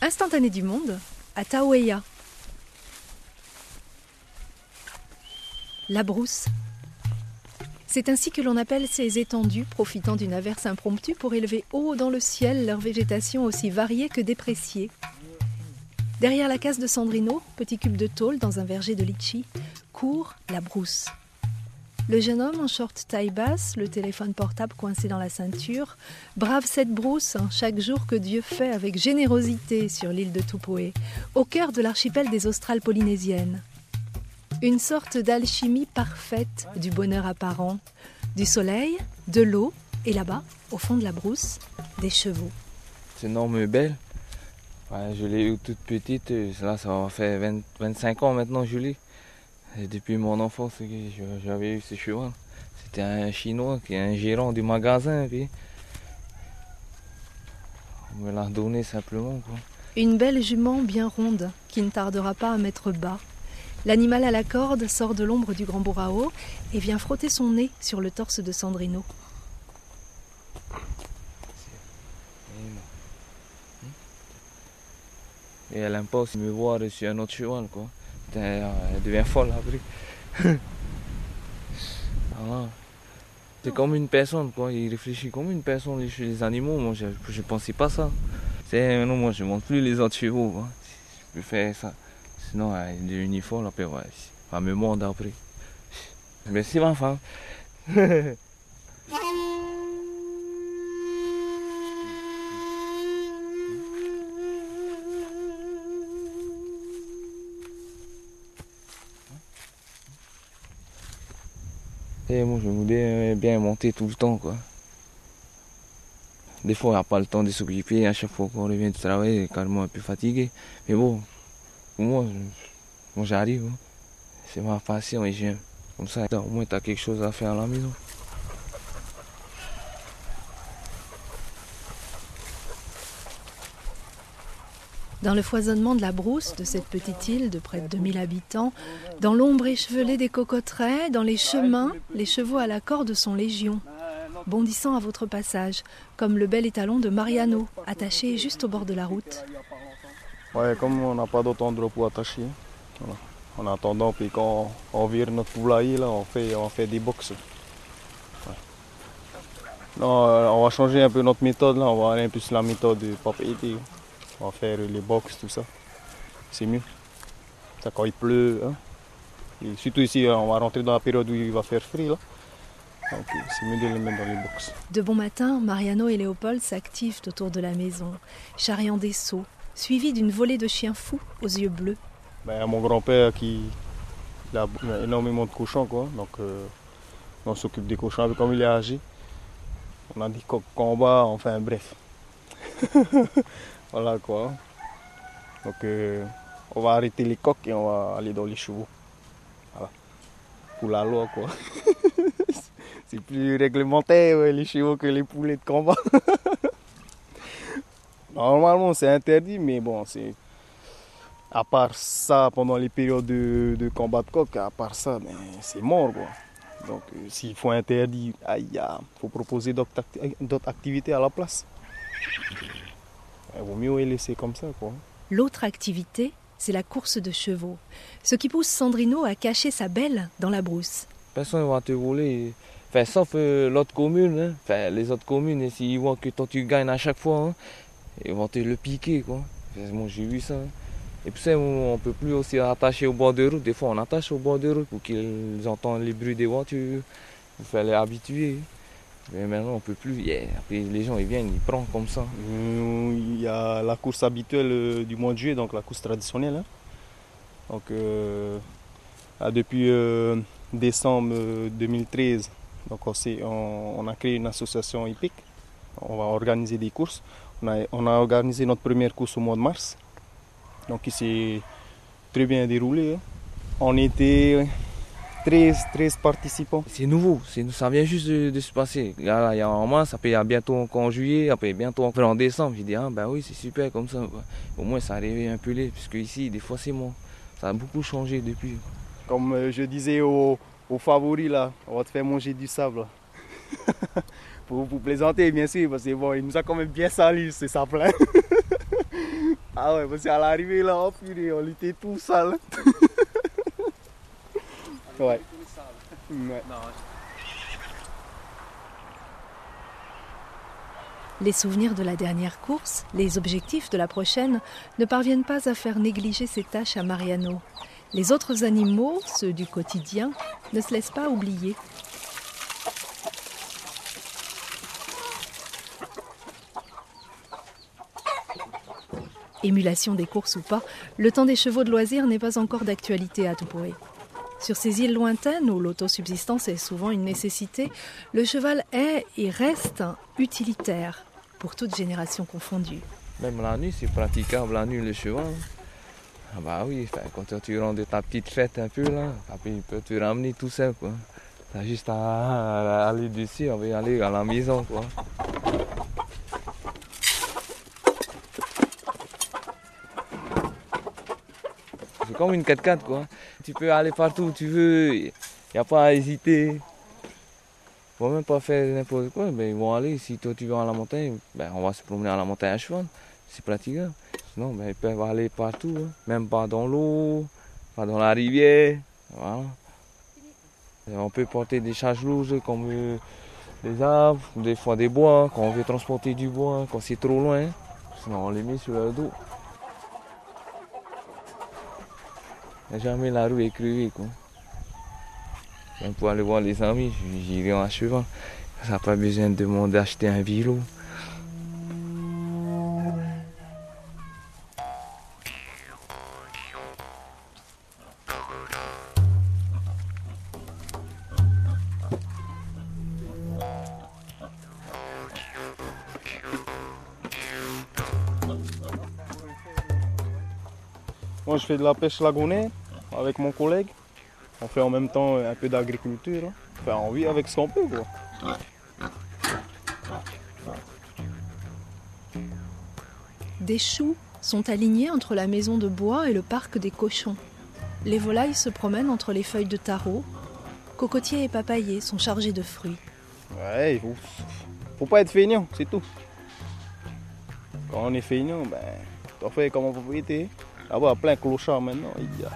Instantané du monde à Taoueya. La brousse. C'est ainsi que l'on appelle ces étendues profitant d'une averse impromptue pour élever haut dans le ciel leur végétation aussi variée que dépréciée. Derrière la case de Sandrino, petit cube de tôle dans un verger de litchi, court la brousse. Le jeune homme en short taille basse, le téléphone portable coincé dans la ceinture, brave cette brousse hein, chaque jour que Dieu fait avec générosité sur l'île de Tupoé, au cœur de l'archipel des Australes polynésiennes. Une sorte d'alchimie parfaite du bonheur apparent, du soleil, de l'eau et là-bas, au fond de la brousse, des chevaux. C'est énorme belle. je l'ai eu toute petite, là ça va faire 25 ans maintenant je depuis mon enfance j'avais eu ce cheval. C'était un Chinois qui est un gérant du magasin. Puis on me l'a donné simplement. Une belle jument bien ronde qui ne tardera pas à mettre bas. L'animal à la corde sort de l'ombre du grand bourrao et vient frotter son nez sur le torse de Sandrino. Et elle aime pas aussi me voir sur un autre cheval, quoi elle devient folle après. Ah. C'est comme une personne, quoi. Il réfléchit comme une personne chez les animaux. Moi, je ne pensais pas ça. C'est, non, moi, je monte plus les autres chevaux. Je peux faire ça. Sinon, elle est devenue folle après. Ouais. Elle me après. Merci, ma femme. Et moi, je voulais bien monter tout le temps, quoi. Des fois, on n'a pas le temps de s'occuper. À chaque fois qu'on revient du travail, on est carrément un peu fatigué. Mais bon, pour moi, moi j'arrive. Hein. C'est ma passion et j'aime. Comme ça, au moins, tu as quelque chose à faire à la maison. Dans le foisonnement de la brousse de cette petite île de près de 2000 habitants, dans l'ombre échevelée des cocoteraies, dans les chemins, les chevaux à la corde sont légion, bondissant à votre passage, comme le bel étalon de Mariano, attaché juste au bord de la route. Ouais, comme on n'a pas d'autre endroit pour attacher, en attendant, puis quand on vire notre poulailler, là, on, fait, on fait des boxes. Non, on va changer un peu notre méthode, là. on va aller un peu sur la méthode du papier. On va faire les box, tout ça. C'est mieux. Ça, quand il pleut, hein. Et surtout ici, on va rentrer dans la période où il va faire frais. Là. Donc c'est mieux de les mettre dans les box. De bon matin, Mariano et Léopold s'activent autour de la maison, charriant des seaux, suivis d'une volée de chiens fous aux yeux bleus. Ben, mon grand-père qui a énormément de cochons, quoi. Donc euh, on s'occupe des cochons. Comme il est âgé, on a dit combat, enfin bref. Voilà quoi. Donc euh, on va arrêter les coques et on va aller dans les chevaux. Voilà. Pour la loi quoi. c'est plus réglementaire les chevaux que les poulets de combat. Normalement c'est interdit mais bon c'est. À part ça, pendant les périodes de, combat de coq, à part ça, ben, c'est mort quoi. Donc euh, s'il faut interdire, il faut proposer d'autres activités à la place. Il vaut mieux les laisser comme ça. quoi. L'autre activité, c'est la course de chevaux. Ce qui pousse Sandrino à cacher sa belle dans la brousse. Personne ne va te voler. Enfin, sauf euh, l'autre commune. Hein. Enfin, les autres communes, s'ils voient que toi tu gagnes à chaque fois, hein, ils vont te le piquer. Quoi. Moi, j'ai vu ça. Hein. Et puis ça, on peut plus aussi attacher au bord de route. Des fois, on attache au bord de route pour qu'ils entendent les bruits des voitures. Il faut les habituer. Mais maintenant, on ne peut plus. les gens ils viennent, ils prennent comme ça. Il y a la course habituelle euh, du mois de juillet, donc la course traditionnelle. Hein. Donc, euh, depuis euh, décembre 2013, donc on, a créé une association hippique. On va organiser des courses. On a, on a organisé notre première course au mois de mars. Donc, il s'est très bien déroulé. Hein. On était 13, 13 participants. C'est nouveau, ça vient juste de, se passer. il y a en mars, ça peut bientôt en juillet, après bientôt en décembre. J'ai dit, ah ben oui, c'est super comme ça. Au moins, ça arrivait un peu laid, puisque ici, des fois, c'est moi. Ça a beaucoup changé depuis. Comme euh, je disais aux, favoris, là, on va te faire manger du sable. pour, pour plaisanter, bien sûr, parce que bon, il nous a quand même bien sali, c'est ça plein. ah ouais, parce qu'à l'arrivée là, purée, on était tout sale. ouais. ouais. Les souvenirs de la dernière course, les objectifs de la prochaine ne parviennent pas à faire négliger ces tâches à Mariano. Les autres animaux, ceux du quotidien, ne se laissent pas oublier. Émulation des courses ou pas, le temps des chevaux de loisirs n'est pas encore d'actualité à Tupoué. Sur ces îles lointaines où l'autosubsistance est souvent une nécessité, le cheval est et reste utilitaire pour toute génération confondue. Même la nuit, c'est praticable la nuit le cheval. Ah bah oui, quand tu de ta petite fête un peu là, après il peut te ramener tout seul quoi. T'as juste à, aller dessus, aller à la maison quoi. C'est comme une 4x4 quoi. Tu peux aller partout où tu veux, il n'y a pas à hésiter. Ils vont même pas faire n'importe quoi, mais ils vont aller. Si toi tu vas à la montagne, ben, on va se promener à la montagne à cheval. C'est pratique. Non, mais ils peuvent aller partout, hein. même pas dans l'eau, pas dans la rivière. Voilà. on peut porter des charges lourdes comme euh, des arbres, des fois des bois, quand on veut transporter du bois, quand c'est trop loin. Sinon on les met sur le dos. Jamais la roue est quoi. Même pour aller voir les amis, j'irai en cheval. Ça n'a pas besoin de demander d'acheter un vélo. Moi, je fais de la pêche lagonaire avec mon collègue. On fait en même temps un peu d'agriculture. Hein. Enfin, on vit avec ce qu'on peut, quoi. Des choux sont alignés entre la maison de bois et le parc des cochons. Les volailles se promènent entre les feuilles de taro. Cocotiers et papayers sont chargés de fruits. Ouais, il faut, faut pas être feignant, c'est tout. Quand on est feignant, ben, on fait comme propriété. Là-bas, plein de clochards maintenant. Il y a,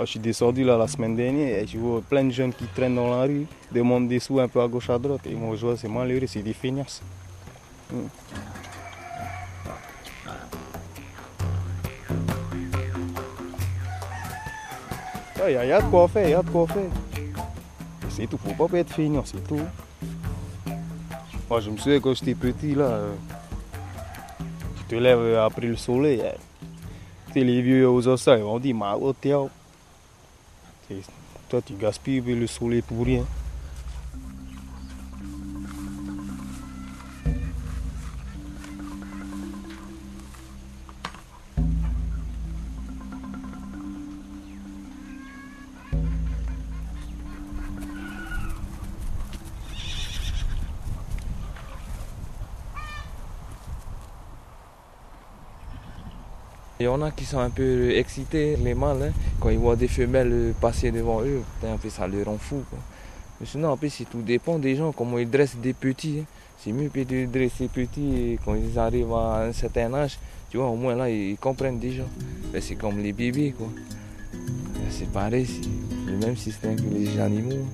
je suis descendu là la semaine dernière et je vois plein de jeunes qui traînent dans la rue, demandent des sous un peu à gauche à droite. Et moi je vois c'est malheureux, c'est des feignasses. Hmm. Il y, a de quoi faire, il y a de quoi faire. C'est tout, faut pas être feignant, c'est tout. Moi je me souviens quand j'étais petit là, euh, tu te lèves après le soleil. Les vieux aux ossailles, on dit ma hôtel. Toi, tu gaspilles le soleil pour rien. En a qui sont un peu excités, les mâles, hein. quand ils voient des femelles passer devant eux, ça les rend fous. Mais sinon, en plus, tout dépend des gens, comment ils dressent des petits. Hein. C'est mieux de dresser petits et quand ils arrivent à un certain âge, tu vois, au moins là, ils comprennent déjà. Ben, c'est comme les bébés, quoi. Ben, c'est pareil, c'est le même système que les animaux.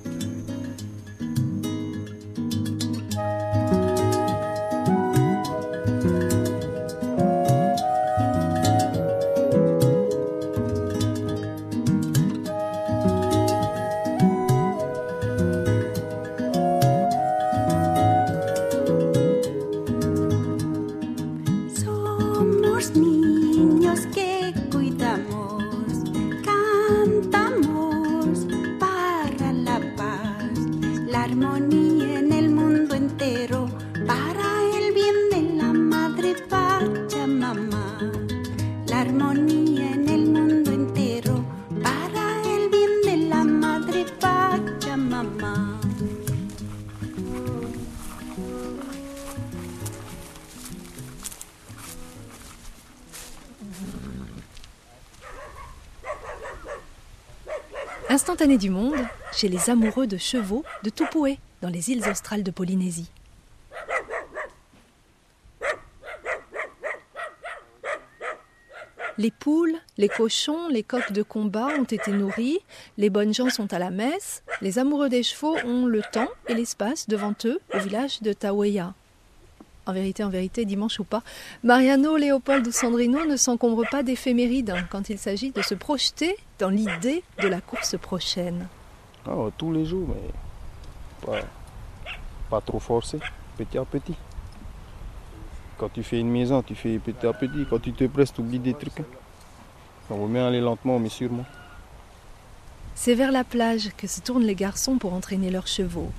Du monde chez les amoureux de chevaux de Tupoué. dans les îles australes de Polynésie. Les poules, les cochons, les coqs de combat ont été nourris, les bonnes gens sont à la messe, les amoureux des chevaux ont le temps et l'espace devant eux au village de Taweya. En vérité, en vérité, dimanche ou pas, Mariano, Léopold ou Sandrino ne s'encombrent pas d'éphémérides quand il s'agit de se projeter dans l'idée de la course prochaine. Ah, tous les jours, mais pas, pas trop forcé, petit à petit. Quand tu fais une maison, tu fais petit à petit. Quand tu te presses, tu oublies des trucs. hein. On vaut mieux aller lentement, mais sûrement. C'est vers la plage que se tournent les garçons pour entraîner leurs chevaux.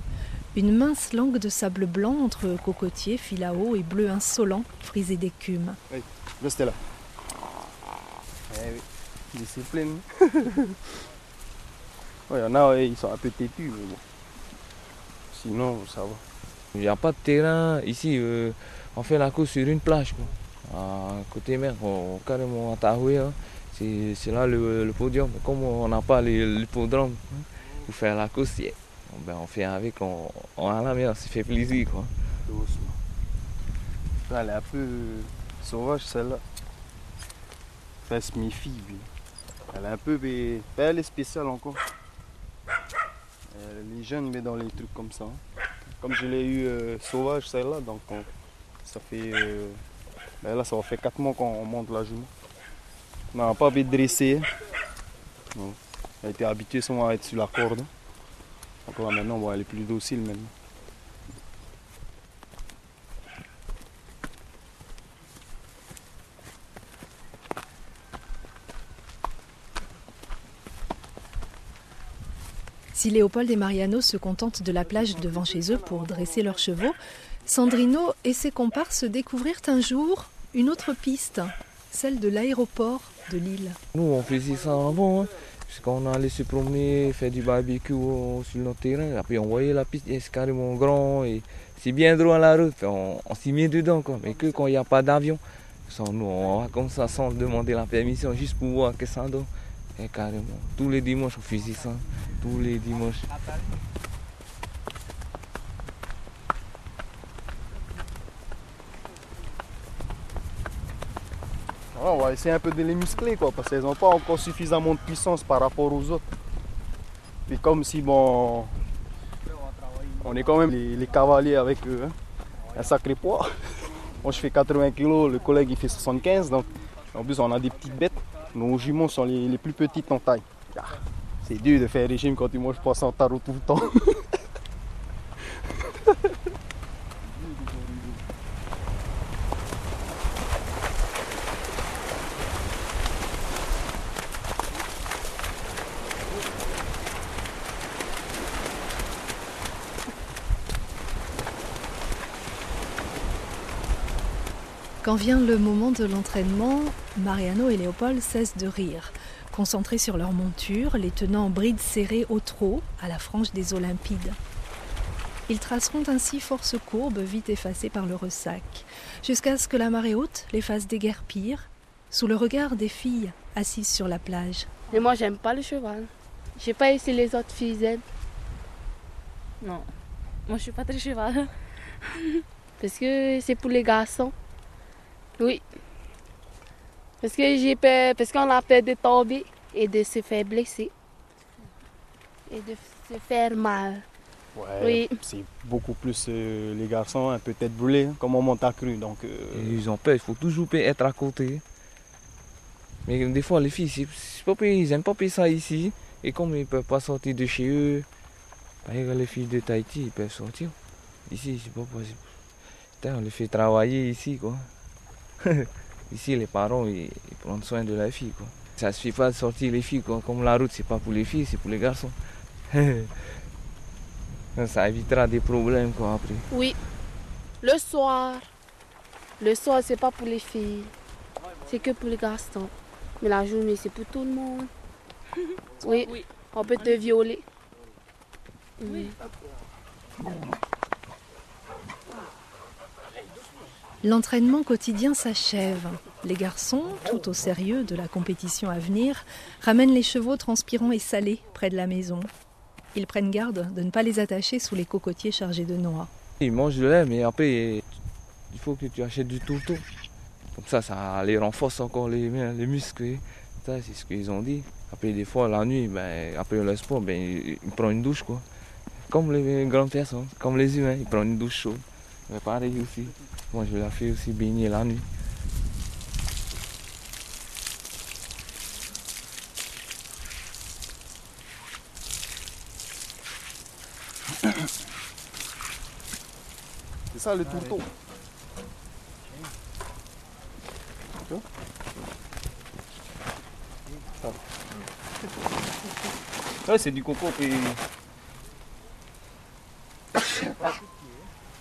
Une mince langue de sable blanc entre cocotiers, filao et bleu insolent, frisé d'écume. Restez là. Eh oui, discipline. Il y en a, ouais, ils sont un peu têtus, mais bon. Sinon, ça va. Il n'y a pas de terrain. Ici, euh, on fait la course sur une plage. Quoi. À côté mer, on- carrément à Tahoe. hein. C'est là le, le podium. Comme on n'a pas les- l'hippodrome hein, pour faire la course, ben, on fait avec, on, a la mer, se fait plaisir. Quoi. Elle est un peu sauvage, celle-là. Ça se méfie. Elle est un peu. ben, Elle est spéciale encore. Elle est jeune, mais dans les trucs comme ça. hein. Comme je l'ai eu euh, sauvage, celle-là, donc on- ça fait. euh, ben là, ça faire 4 mois qu'on monte la jument. On n'a pas bien dressé. hein. Donc, elle était habituée souvent à être sur la corde. Donc là, maintenant, bon, elle est plus docile maintenant. Si Léopold et Mariano se contentent de la plage devant chez eux pour dresser leurs chevaux, Sandrino et ses comparses découvrirent un jour une autre piste, celle de l'aéroport de l'île. Nous, on faisait ça avant. Hein, parce qu'on allait se promener, faire du barbecue au- sur notre terrain. Après, on voyait la piste, c'est carrément grand. et C'est bien droit la route. On, on s'y met dedans. Quoi, mais que quand il n'y a pas d'avion. Nous, on va comme ça sans demander la permission, juste pour voir que ça donne. Et carrément. Tous les dimanches, on faisait ça. Tous les dimanches. On va essayer un peu de les muscler quoi, parce qu'elles n'ont pas encore suffisamment de puissance par rapport aux autres. Et comme si bon, on est quand même les, cavaliers avec eux, hein. un sacré poids. Moi je fais 80 kg, le collègue il fait 75, donc en plus on a des petites bêtes. Nos juments sont les, les plus petites en taille. Ah, c'est dur de faire régime quand tu manges pas sans tarot tout le temps. Quand vient le moment de l'entraînement, Mariano et Léopold cessent de rire, concentrés sur leur monture, les tenant en bride serrée au trot, à la frange des Olympides. Ils traceront ainsi force courbes vite effacées par le ressac, jusqu'à ce que la marée haute les fasse déguerpir, sous le regard des filles assises sur la plage. Mais moi, j'aime pas le cheval. Je sais pas si les autres filles aiment. Non. Moi, je suis pas très cheval. Parce que c'est pour les garçons. Oui. Parce que j'ai peur, parce qu'on a peur de tomber et de se faire blesser. Et de se faire mal. Ouais, Oui. c'est beaucoup plus euh, les garçons, hein, peut-être brûlés, hein, comme on monte à cru. Donc, euh, ils ont peur, il faut toujours être à côté. Mais des fois, les filles, pas ils n'aiment pas payer ça ici. Et comme ils ne peuvent pas sortir de chez eux, par exemple, les filles de Tahiti, ils peuvent sortir. Ici, c'est pas possible. Putain, on les fait travailler ici, quoi. ici, les parents, ils, ils prennent soin de la fille, quoi. Ça suffit pas de sortir les filles, quoi. Comme la route, c'est pas pour les filles, c'est pour les garçons. ça évitera des problèmes, quoi, après. Oui. Le soir. Le soir, c'est pas pour les filles. C'est que pour les garçons. Mais la journée, c'est pour tout le monde. Oui. Oui. On peut te violer. Oui. L'entraînement quotidien s'achève. Les garçons, tout au sérieux de la compétition à venir, ramènent les chevaux transpirants et salés près de la maison. Ils prennent garde de ne pas les attacher sous les cocotiers chargés de noix. Ils mangent le lait, mais après, il faut que tu achètes du tourteau. Comme ça, ça les renforce encore les, les muscles. C'est ce qu'ils ont dit. Après, des fois, la nuit, ben, après le sport, ben, il, il prend une douche, quoi. Comme les grandes personnes, comme les humains, ils prennent une douche chaude. Mais pareil aussi. Moi, je la fais aussi baigner la nuit. C'est ça le tourteau. Ouais, c'est du coco puis.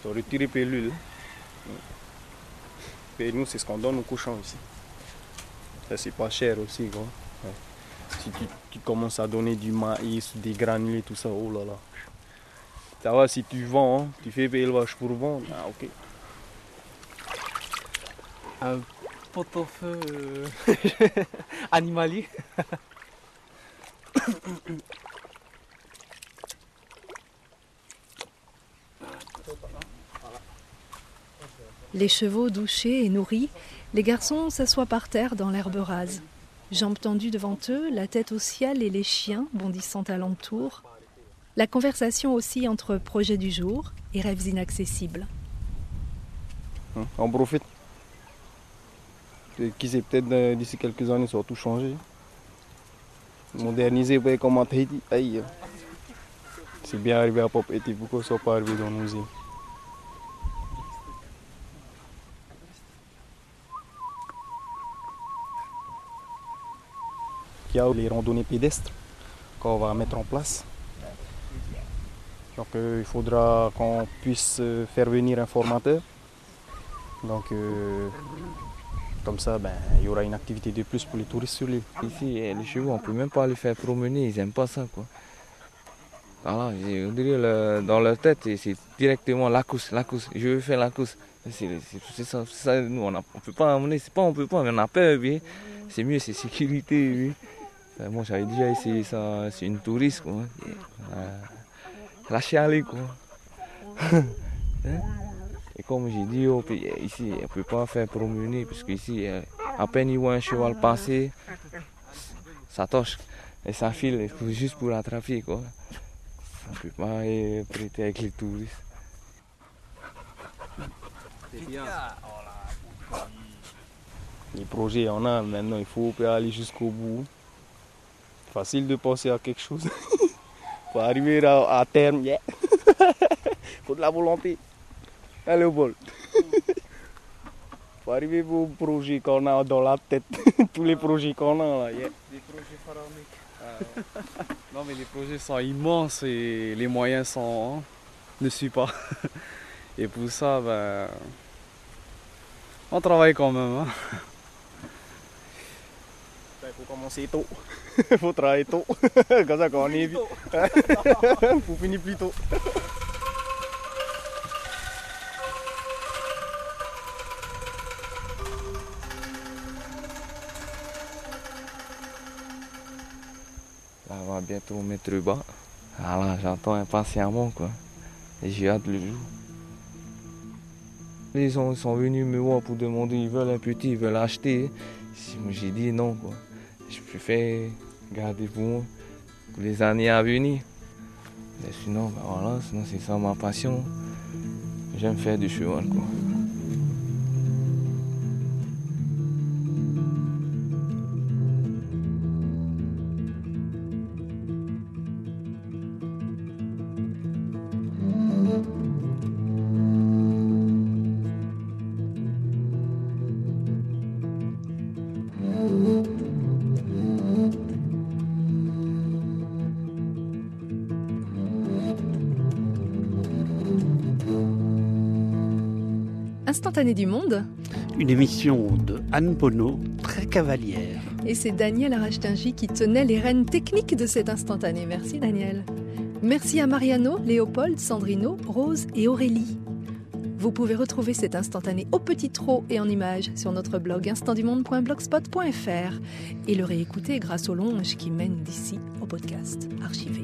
Tu as retiré pelule. Et nous, c'est ce qu'on donne aux cochons ici. Ça, c'est pas cher aussi, quoi. Ouais. Si tu, tu commences à donner du maïs, des granulés, tout ça, oh là là. Ça va, si tu vends, hein, tu fais élevage pour vendre, ah ok. Un pot-au-feu euh, animalier. Les chevaux douchés et nourris, les garçons s'assoient par terre dans l'herbe rase. Jambes tendues devant eux, la tête au ciel et les chiens bondissant alentour. La conversation aussi entre projets du jour et rêves inaccessibles. Hein, On profite. Et Qui sait, peut-être euh, d'ici quelques années, ça va tout changer. Moderniser, voyez comment Tahiti, C'est bien arrivé à Pop Haiti, pourquoi ça pas arrivé dans nos îles? Y les randonnées pédestres qu'on va mettre en place. Donc euh, il faudra qu'on puisse euh, faire venir un formateur. Donc euh, comme ça, ben, il y aura une activité de plus pour les touristes sur l'île. Ici, les chevaux, on peut même pas les faire promener, ils aiment pas ça, quoi. Voilà, dirait le- dans leur tête, c'est directement la course, la course, je veux faire la course. C'est ça, nous, on, on peut pas emmener, c'est pas on peut pas, mais on a peur. C'est mieux, c'est sécurité. Moi, j'avais déjà essayé ça, c'est une touriste, quoi. Euh, lâcher quoi. Hein? Et comme j'ai dit, oh, eh, ici, on peut pas faire promener, parce qu'ici, eh, à peine il voit un cheval passer, ça touche et ça file juste pour attraper quoi. On peut pas prêter avec les touristes. Les projets, on a maintenant, il faut aller jusqu'au bout. Facile de penser à quelque chose. faut arriver à, à terme, yeah. faut de la volonté. Allez au bol. faut arriver au projet qu'on a dans la tête. Tous les projets qu'on a là, yeah. Des projets pharaoniques. non mais les projets sont immenses et les moyens sont hein, ne suivent pas. Et pour ça, ben, on travaille quand même. hein. Il faut commencer tôt. Il faut travailler tôt. Comme ça, quand on est vite. faut finir plus tôt. Là, on va bientôt mettre le bas. Voilà, j'attends impatiemment quoi. Et j'ai hâte le jour. Les gens sont venus me voir pour demander, ils veulent un petit, ils veulent acheter. J'ai dit non quoi. Je préfère garder pour moi pour les années à venir. Sinon, ben voilà, sinon c'est ça ma passion. J'aime faire du cheval. Instantané du monde, Une émission de Anne Bonneau, très cavalière. et c'est Daniel Arachtingy qui tenait les rênes techniques de cet instantané. Merci Daniel. Merci à Mariano, Léopold, Sandrino, Rose et Aurélie. Vous pouvez retrouver cet instantané au petit trot et en images sur notre blog instantdumonde.blogspot.fr et le réécouter grâce aux longes qui mènent d'ici au podcast archivé.